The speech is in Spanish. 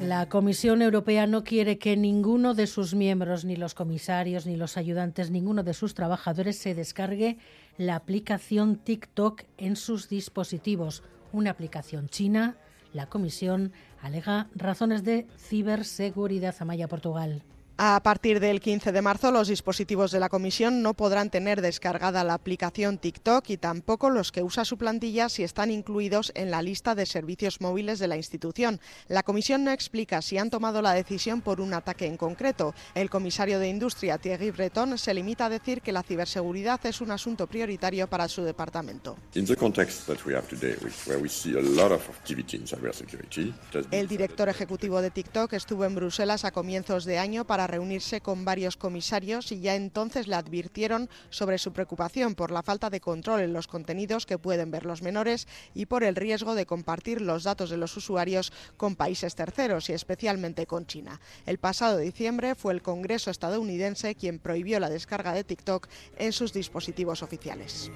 La Comisión Europea no quiere que ninguno de sus miembros, ni los comisarios, ni los ayudantes, ninguno de sus trabajadores se descargue la aplicación TikTok en sus dispositivos. Una aplicación china. La Comisión alega razones de ciberseguridad. Amaya Portugal. A partir del 15 de marzo, los dispositivos de la Comisión no podrán tener descargada la aplicación TikTok y tampoco los que usa su plantilla si están incluidos en la lista de servicios móviles de la institución. La Comisión no explica si han tomado la decisión por un ataque en concreto. El comisario de Industria, Thierry Breton, se limita a decir que la ciberseguridad es un asunto prioritario para su departamento. El director ejecutivo de TikTok estuvo en Bruselas a comienzos de año para reunirse con varios comisarios y ya entonces le advirtieron sobre su preocupación por la falta de control en los contenidos que pueden ver los menores y por el riesgo de compartir los datos de los usuarios con países terceros y especialmente con China. El pasado diciembre fue el Congreso estadounidense quien prohibió la descarga de TikTok en sus dispositivos oficiales.